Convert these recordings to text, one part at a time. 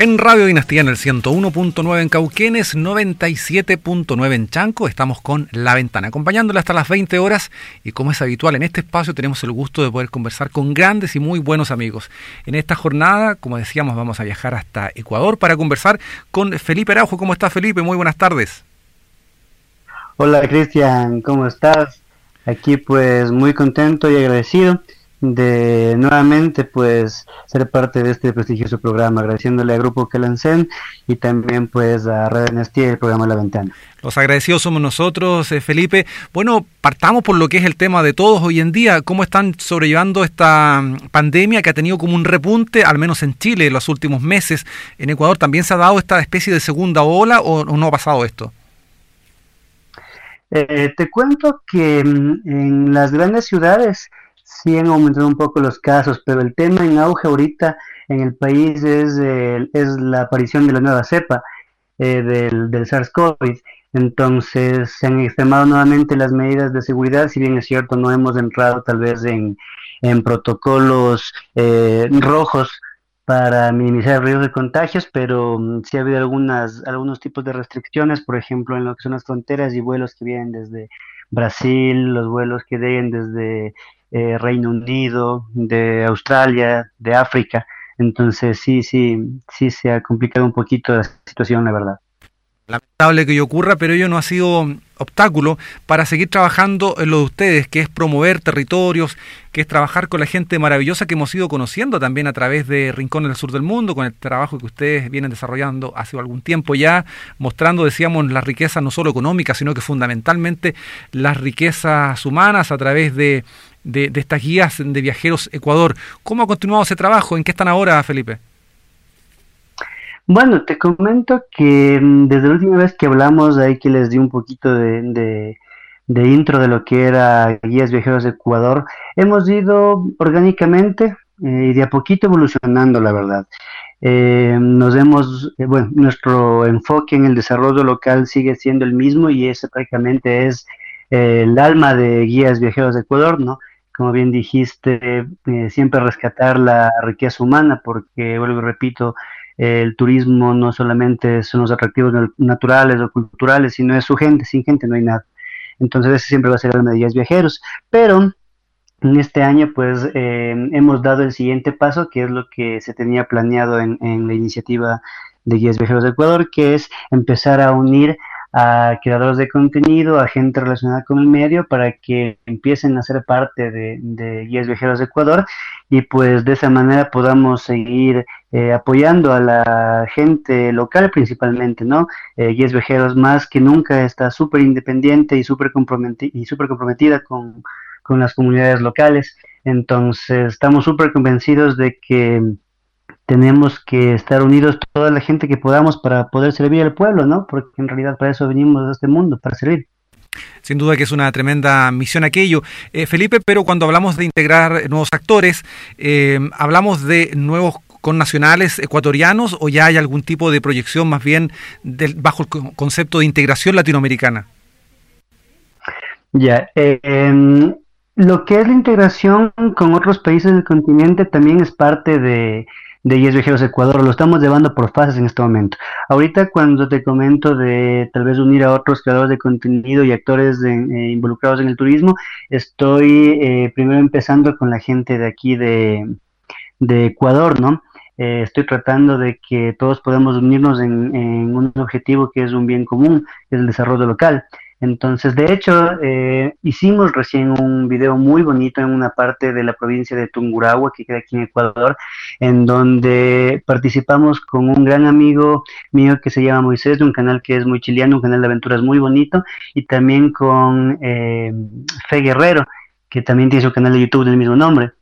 En Radio Dinastía en el 101.9 en Cauquenes, 97.9 en Chanco, estamos con La Ventana, acompañándole hasta las 20 horas y como es habitual en este espacio tenemos el gusto de poder conversar con grandes y muy buenos amigos. En esta jornada, como decíamos, vamos a viajar hasta Ecuador para conversar con Felipe Araujo. ¿Cómo está Felipe? Muy buenas tardes. Hola Cristian, ¿cómo estás? Aquí pues muy contento y agradecido de nuevamente pues ser parte de este prestigioso programa, agradeciéndole al grupo que lancen y también pues a Red Dinastía y el programa La Ventana. Los agradecidos somos nosotros, eh, Felipe. Bueno, partamos por lo que es el tema de todos hoy en día. ¿Cómo están sobrellevando esta mm, pandemia que ha tenido como un repunte, al menos en Chile, en los últimos meses? ¿En Ecuador también se ha dado esta especie de segunda ola o, no ha pasado esto? Eh, te cuento que mm, en las grandes ciudades sí han aumentado un poco los casos, pero el tema en auge ahorita en el país es, es la aparición de la nueva cepa eh, del, del SARS-CoV. Entonces se han extremado nuevamente las medidas de seguridad, si bien es cierto no hemos entrado tal vez en, en protocolos eh, rojos para minimizar el riesgo de contagios, pero mm, sí ha habido algunas, algunos tipos de restricciones, por ejemplo, en lo que son las fronteras y vuelos que vienen desde Brasil, los vuelos que vienen desde eh, Reino Unido, de Australia, de África. Entonces sí, sí, sí se ha complicado un poquito la situación, la verdad. Lamentable que ello ocurra, pero ello no ha sido obstáculo para seguir trabajando en lo de ustedes, que es promover territorios, que es trabajar con la gente maravillosa que hemos ido conociendo también a través de Rincones del Sur del Mundo, con el trabajo que ustedes vienen desarrollando hace algún tiempo ya, mostrando, decíamos, las riquezas no solo económicas, sino que fundamentalmente las riquezas humanas a través de, de, estas guías de viajeros Ecuador. ¿Cómo ha continuado ese trabajo? ¿En qué están ahora, Felipe? Bueno, te comento que mm, desde la última vez que hablamos, ahí que les di un poquito de, de, intro de lo que era Guías Viajeros de Ecuador, hemos ido orgánicamente eh, y de a poquito evolucionando, la verdad. Eh, nos hemos, eh, bueno, nuestro enfoque en el desarrollo local sigue siendo el mismo y ese prácticamente es el alma de Guías Viajeros de Ecuador, ¿no? Como bien dijiste, siempre rescatar la riqueza humana, porque, vuelvo y repito, el turismo no solamente son los atractivos naturales o culturales, sino es su gente, sin gente no hay nada. Entonces ese siempre va a ser el guías viajeros. Pero en este año pues eh, hemos dado el siguiente paso, que es lo que se tenía planeado en, en la iniciativa de Guías Viajeros de Ecuador, que es empezar a unir a creadores de contenido, a gente relacionada con el medio, para que empiecen a ser parte de, de Guías Viajeros de Ecuador y pues de esa manera podamos seguir eh, apoyando a la gente local principalmente, ¿no? Eh, Guías Viajeros más que nunca está súper independiente y súper y super comprometida con, con las comunidades locales. Entonces estamos súper convencidos de que tenemos que estar unidos toda la gente que podamos para poder servir al pueblo, ¿no? Porque en realidad para eso venimos a este mundo, para servir. Sin duda que es una tremenda misión aquello. Eh, Felipe, pero cuando hablamos de integrar nuevos actores, eh, ¿hablamos de nuevos connacionales ecuatorianos o ya hay algún tipo de proyección más bien del, bajo el concepto de integración latinoamericana? Ya, eh, em, lo que es la integración con otros países del continente también es parte de, de Yes Viajeros Ecuador, lo estamos llevando por fases en este momento. Ahorita cuando te comento de tal vez unir a otros creadores de contenido y actores eh, involucrados en el turismo, estoy eh, primero empezando con la gente de aquí de, de Ecuador, ¿no? Eh, estoy tratando de que todos podamos unirnos en, en, un objetivo que es un bien común, que es el desarrollo local. Entonces, de hecho, eh, hicimos recién un video muy bonito en una parte de la provincia de Tungurahua, que queda aquí en Ecuador, en donde participamos con un gran amigo mío que se llama Moisés, de un canal que es muy chileano, un canal de aventuras muy bonito, y también con eh, Fe Guerrero, que también tiene su canal de YouTube del mismo nombre.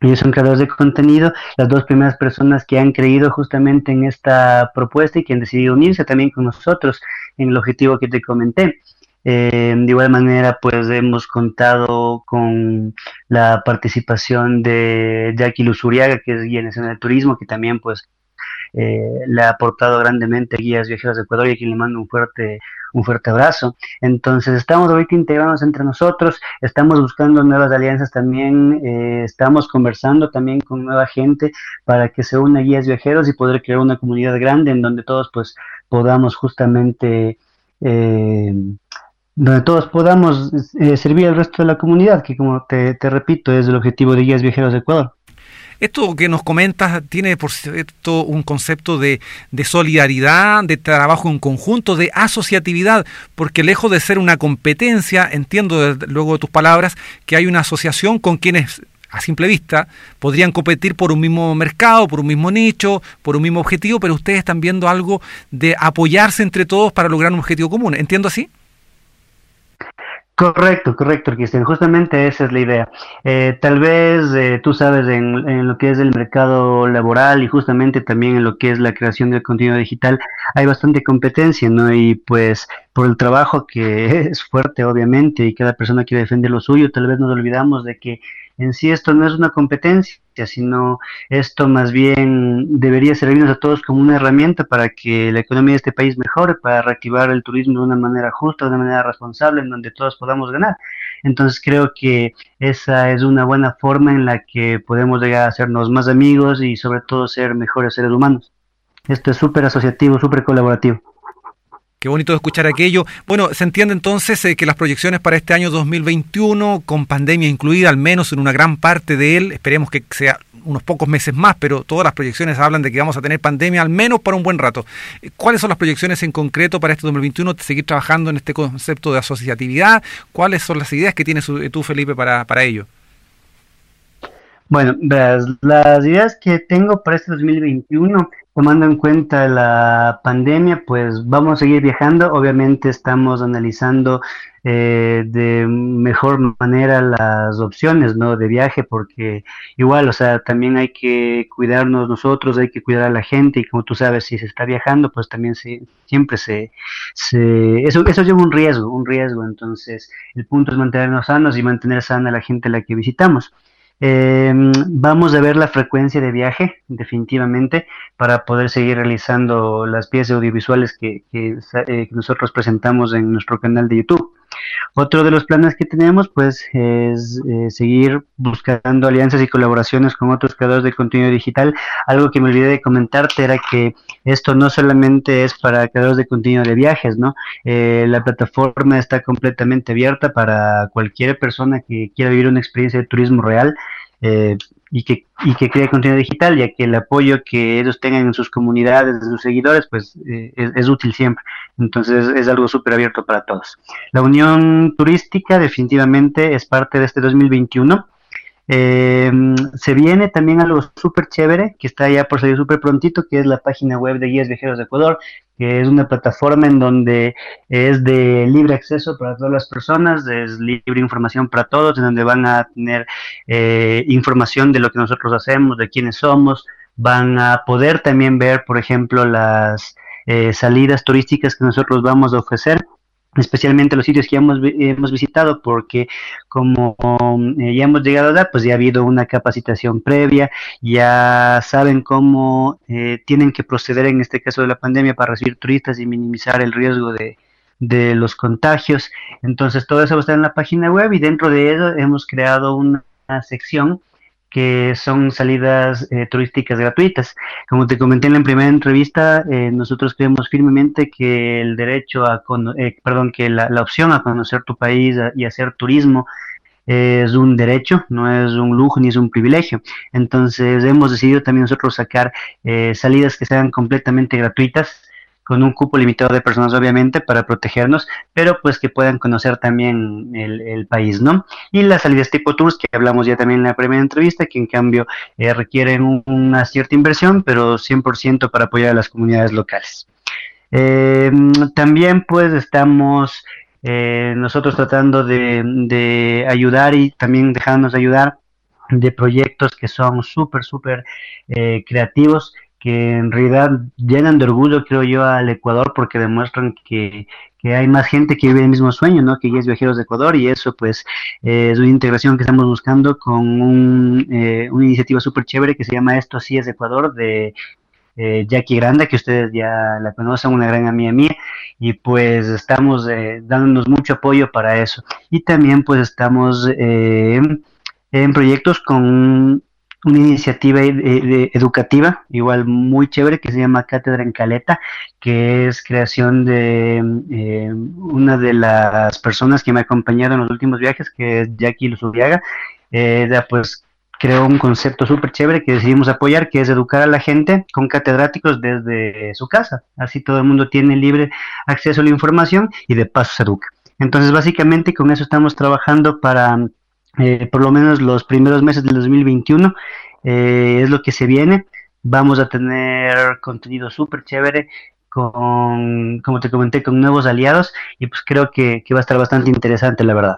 Ellos son creadores de contenido, las dos primeras personas que han creído justamente en esta propuesta y que han decidido unirse también con nosotros en el objetivo que te comenté. Eh, de igual manera, pues hemos contado con la participación de Jackie Luzuriaga, que es guía nacional de turismo, que también pues eh, le ha aportado grandemente guías viajeras de Ecuador y a quien le mando un fuerte, un fuerte abrazo. Entonces estamos ahorita integrándonos entre nosotros, estamos buscando nuevas alianzas también, eh, estamos conversando también con nueva gente para que se una guías viajeros y poder crear una comunidad grande en donde todos pues podamos justamente... Eh, donde todos podamos eh, servir al resto de la comunidad, que como te, repito, es el objetivo de Guías Viajeros de Ecuador. Esto que nos comentas tiene, por cierto, un concepto de, de, solidaridad, de trabajo en conjunto, de asociatividad, porque lejos de ser una competencia, entiendo luego de tus palabras que hay una asociación con quienes a simple vista podrían competir por un mismo mercado, por un mismo nicho, por un mismo objetivo, pero ustedes están viendo algo de apoyarse entre todos para lograr un objetivo común. ¿Entiendo así? Correcto, correcto, Cristian. Justamente esa es la idea. Eh, tal vez eh, tú sabes en, lo que es el mercado laboral y justamente también en lo que es la creación del contenido digital hay bastante competencia, ¿no? Y pues por el trabajo que es fuerte, obviamente, y cada persona quiere defender lo suyo, tal vez nos olvidamos de que en sí esto no es una competencia, sino esto más bien debería servirnos a todos como una herramienta para que la economía de este país mejore, para reactivar el turismo de una manera justa, de una manera responsable, en donde todos podamos ganar. Entonces creo que esa es una buena forma en la que podemos llegar a hacernos más amigos y sobre todo ser mejores seres humanos. Esto es súper asociativo, súper colaborativo. Qué bonito escuchar aquello. Bueno, se entiende entonces eh, que las proyecciones para este año 2021, con pandemia incluida, al menos en una gran parte de él, esperemos que sea unos pocos meses más, pero todas las proyecciones hablan de que vamos a tener pandemia al menos para un buen rato. ¿Cuáles son las proyecciones en concreto para este 2021? ¿Seguir trabajando en este concepto de asociatividad? ¿Cuáles son las ideas que tienes tú, Felipe, para, para ello? Bueno, las, las ideas que tengo para este 2021 tomando en cuenta la pandemia, pues vamos a seguir viajando. Obviamente estamos analizando eh, de mejor manera las opciones, ¿no? De viaje, porque igual, o sea, también hay que cuidarnos nosotros, hay que cuidar a la gente y como tú sabes, si se está viajando, pues también se, siempre se, se eso, eso lleva un riesgo, un riesgo. Entonces, el punto es mantenernos sanos y mantener sana a la gente a la que visitamos. Eh, vamos a ver la frecuencia de viaje, definitivamente, para poder seguir realizando las piezas audiovisuales que, que, eh, nosotros presentamos en nuestro canal de YouTube. Otro de los planes que tenemos, pues, es eh, seguir buscando alianzas y colaboraciones con otros creadores de contenido digital. Algo que me olvidé de comentarte era que esto no solamente es para creadores de contenido de viajes, ¿no? Eh, la plataforma está completamente abierta para cualquier persona que quiera vivir una experiencia de turismo real. Eh, y que, y que cree contenido digital, ya que el apoyo que ellos tengan en sus comunidades, en sus seguidores, pues eh, es, útil siempre. Entonces es algo súper abierto para todos. La Unión Turística definitivamente es parte de este 2021. Eh, se viene también algo súper chévere, que está ya por salir súper prontito, que es la página web de Guías Viajeros de Ecuador, que es una plataforma en donde es de libre acceso para todas las personas, es libre información para todos, en donde van a tener eh, información de lo que nosotros hacemos, de quiénes somos, van a poder también ver, por ejemplo, las eh, salidas turísticas que nosotros vamos a ofrecer especialmente los sitios que ya hemos, hemos visitado, porque como eh, ya hemos llegado a pues ya ha habido una capacitación previa, ya saben cómo eh, tienen que proceder en este caso de la pandemia para recibir turistas y minimizar el riesgo de, de los contagios. Entonces todo eso va a estar en la página web y dentro de eso hemos creado una sección que son salidas eh, turísticas gratuitas. Como te comenté en la primera entrevista, eh, nosotros creemos firmemente que el derecho a, eh, perdón, que la, opción a conocer tu país y hacer turismo es un derecho, no es un lujo ni es un privilegio. Entonces hemos decidido también nosotros sacar salidas que sean completamente gratuitas con un cupo limitado de personas obviamente para protegernos, pero pues que puedan conocer también el, país, ¿no? Y las salidas tipo tours que hablamos ya también en la primera entrevista, que en cambio eh, requieren una cierta inversión, pero 100% para apoyar a las comunidades locales. Eh, también pues estamos eh, nosotros tratando de, ayudar y también dejarnos ayudar de proyectos que son súper, súper creativos que en realidad llenan de orgullo, creo yo, al Ecuador porque demuestran que, hay más gente que vive el mismo sueño, ¿no? Que ya es viajeros de Ecuador y eso pues es una integración que estamos buscando con un, eh, una iniciativa súper chévere que se llama Esto sí es Ecuador de eh, Jackie Granda, que ustedes ya la conocen, una gran amiga mía, y pues estamos eh, dándonos mucho apoyo para eso. Y también pues estamos eh, en proyectos con una iniciativa educativa, igual muy chévere, que se llama Cátedra en Caleta, que es creación de una de las personas que me acompañado en los últimos viajes, que es Jackie Luzubiaga. ella pues creó un concepto súper chévere que decidimos apoyar, que es educar a la gente con catedráticos desde su casa. Así todo el mundo tiene libre acceso a la información y de paso se educa. Entonces, básicamente con eso estamos trabajando para eh, por lo menos los primeros meses del 2021. Eh, es lo que se viene. Vamos a tener contenido súper chévere con, como te comenté, con nuevos aliados y pues creo que va a estar bastante interesante, la verdad.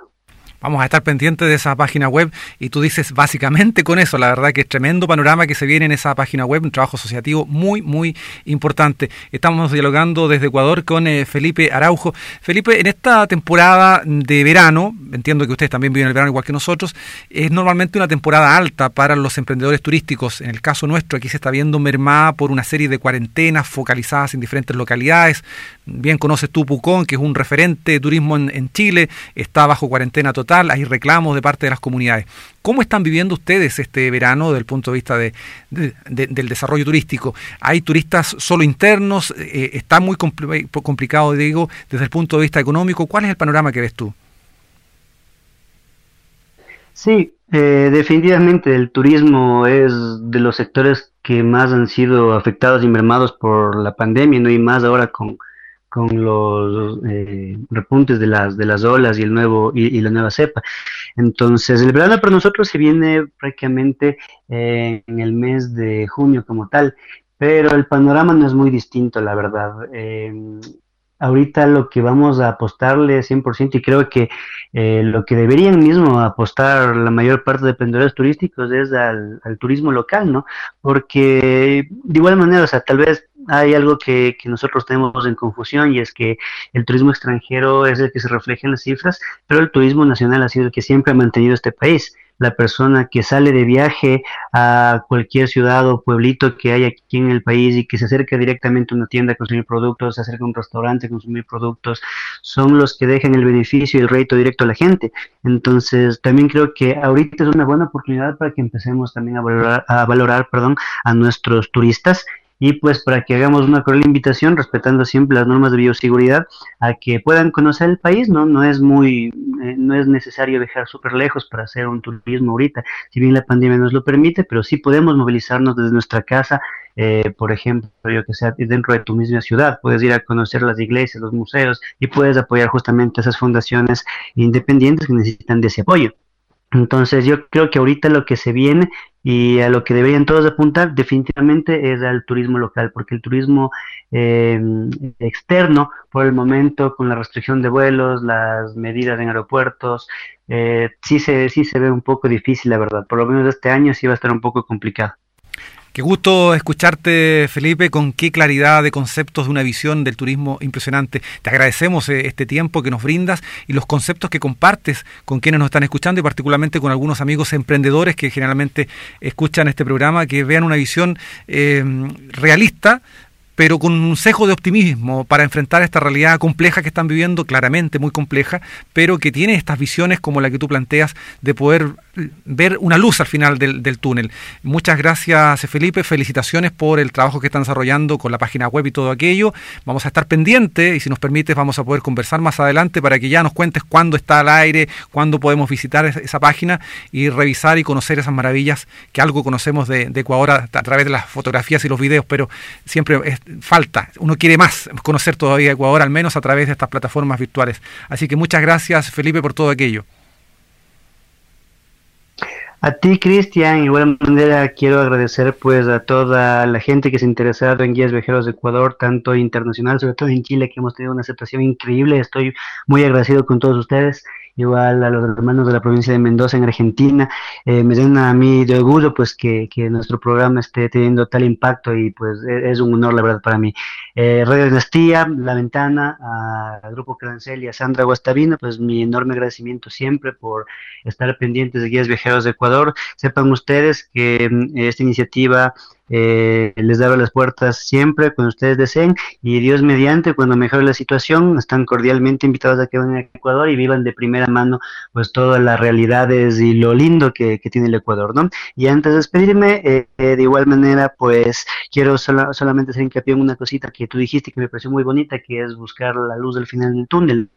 Vamos a estar pendientes de esa página web y tú dices básicamente con eso, la verdad que es tremendo panorama que se viene en esa página web, un trabajo asociativo muy, muy importante. Estamos dialogando desde Ecuador con eh, Felipe Araujo. Felipe, en esta temporada de verano, entiendo que ustedes también viven el verano igual que nosotros, es normalmente una temporada alta para los emprendedores turísticos. En el caso nuestro, aquí se está viendo mermada por una serie de cuarentenas focalizadas en diferentes localidades. Bien conoces tú Pucón, que es un referente de turismo en Chile, está bajo cuarentena total hay reclamos de parte de las comunidades. ¿Cómo están viviendo ustedes este verano desde el punto de vista de, del desarrollo turístico? ¿Hay turistas solo internos? Eh, ¿Está muy complicado, digo, desde el punto de vista económico? ¿Cuál es el panorama que ves tú? Sí, eh, definitivamente el turismo es de los sectores que más han sido afectados y mermados por la pandemia, ¿no? Y más ahora con, con los eh, repuntes de las, de las olas y, el nuevo, y, la nueva cepa. Entonces, el verano para nosotros se viene prácticamente eh, en el mes de junio como tal, pero el panorama no es muy distinto, la verdad. Eh, ahorita lo que vamos a apostarle 100% y creo que eh, lo que deberían mismo apostar la mayor parte de emprendedores turísticos es al, turismo local, ¿no? Porque de igual manera, o sea, tal vez hay algo que, que, nosotros tenemos en confusión y es que el turismo extranjero es el que se refleja en las cifras, pero el turismo nacional ha sido el que siempre ha mantenido este país la persona que sale de viaje a cualquier ciudad o pueblito que hay aquí en el país y que se acerca directamente a una tienda a consumir productos, se acerca a un restaurante a consumir productos, son los que dejan el beneficio y el rédito directo a la gente. Entonces, también creo que ahorita es una buena oportunidad para que empecemos también a valorar, a valorar perdón, a nuestros turistas y pues para que hagamos una cordial invitación, respetando siempre las normas de bioseguridad, a que puedan conocer el país, ¿no? No es muy, eh, no es necesario viajar súper lejos para hacer un turismo ahorita, si bien la pandemia nos lo permite, pero sí podemos movilizarnos desde nuestra casa, eh, por ejemplo, yo que sea dentro de tu misma ciudad, puedes ir a conocer las iglesias, los museos y puedes apoyar justamente esas fundaciones independientes que necesitan de ese apoyo. Entonces yo creo que ahorita lo que se viene y a lo que deberían todos apuntar definitivamente es al turismo local, porque el turismo eh, externo, por el momento, con la restricción de vuelos, las medidas en aeropuertos, eh, sí, se, sí se ve un poco difícil, la verdad. Por lo menos este año sí va a estar un poco complicado. Qué gusto escucharte, Felipe, con qué claridad de conceptos de una visión del turismo impresionante. Te agradecemos eh, este tiempo que nos brindas y los conceptos que compartes con quienes nos están escuchando y particularmente con algunos amigos emprendedores que generalmente escuchan este programa, que vean una visión eh, realista pero con un cejo de optimismo para enfrentar esta realidad compleja que están viviendo, claramente muy compleja, pero que tiene estas visiones como la que tú planteas de poder ver una luz al final del, túnel. Muchas gracias Felipe, felicitaciones por el trabajo que están desarrollando con la página web y todo aquello. Vamos a estar pendientes y si nos permites vamos a poder conversar más adelante para que ya nos cuentes cuándo está al aire, cuándo podemos visitar esa página y revisar y conocer esas maravillas que algo conocemos de, Ecuador a, a través de las fotografías y los videos, pero siempre es falta, uno quiere más conocer todavía Ecuador, al menos a través de estas plataformas virtuales. Así que muchas gracias, Felipe, por todo aquello. A ti, Cristian, igual manera quiero agradecer pues a toda la gente que se ha interesado en Guías Viajeros de Ecuador, tanto internacional, sobre todo en Chile, que hemos tenido una aceptación increíble. Estoy muy agradecido con todos ustedes igual a los hermanos de la provincia de Mendoza en Argentina. Eh, me den a mí de orgullo pues que, que, nuestro programa esté teniendo tal impacto y pues e, es un honor la verdad para mí. Eh, Radio Dinastía, La Ventana, al Grupo Crancel y a Sandra Guastavino, pues mi enorme agradecimiento siempre por estar pendientes de Guías Viajeros de Ecuador. Sepan ustedes que mm, esta iniciativa eh, les abro las puertas siempre cuando ustedes deseen y Dios mediante, cuando mejore la situación, están cordialmente invitados a que vengan a Ecuador y vivan de primera mano pues todas las realidades y lo lindo que, tiene el Ecuador, ¿no? Y antes de despedirme, eh, eh, de igual manera, pues quiero solamente hacer hincapié en una cosita que tú dijiste que me pareció muy bonita, que es buscar la luz del final del túnel.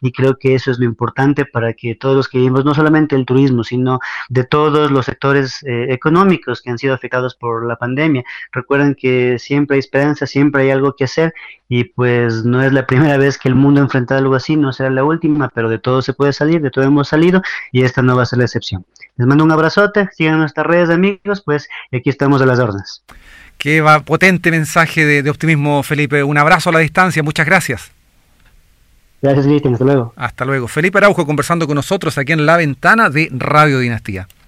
Y creo que eso es lo importante para que todos los que vivimos, no solamente el turismo, sino de todos los sectores eh, económicos que han sido afectados por la pandemia, recuerden que siempre hay esperanza, siempre hay algo que hacer y pues no es la primera vez que el mundo ha enfrentado algo así, no será la última, pero de todo se puede salir, de todo hemos salido y esta no va a ser la excepción. Les mando un abrazote, sigan nuestras redes amigos, pues aquí estamos a las órdenes. Qué potente mensaje de optimismo, Felipe. Un abrazo a la distancia, muchas gracias. Gracias, Cristian. Hasta luego. Hasta luego. Felipe Araujo conversando con nosotros aquí en La Ventana de Radio Dinastía.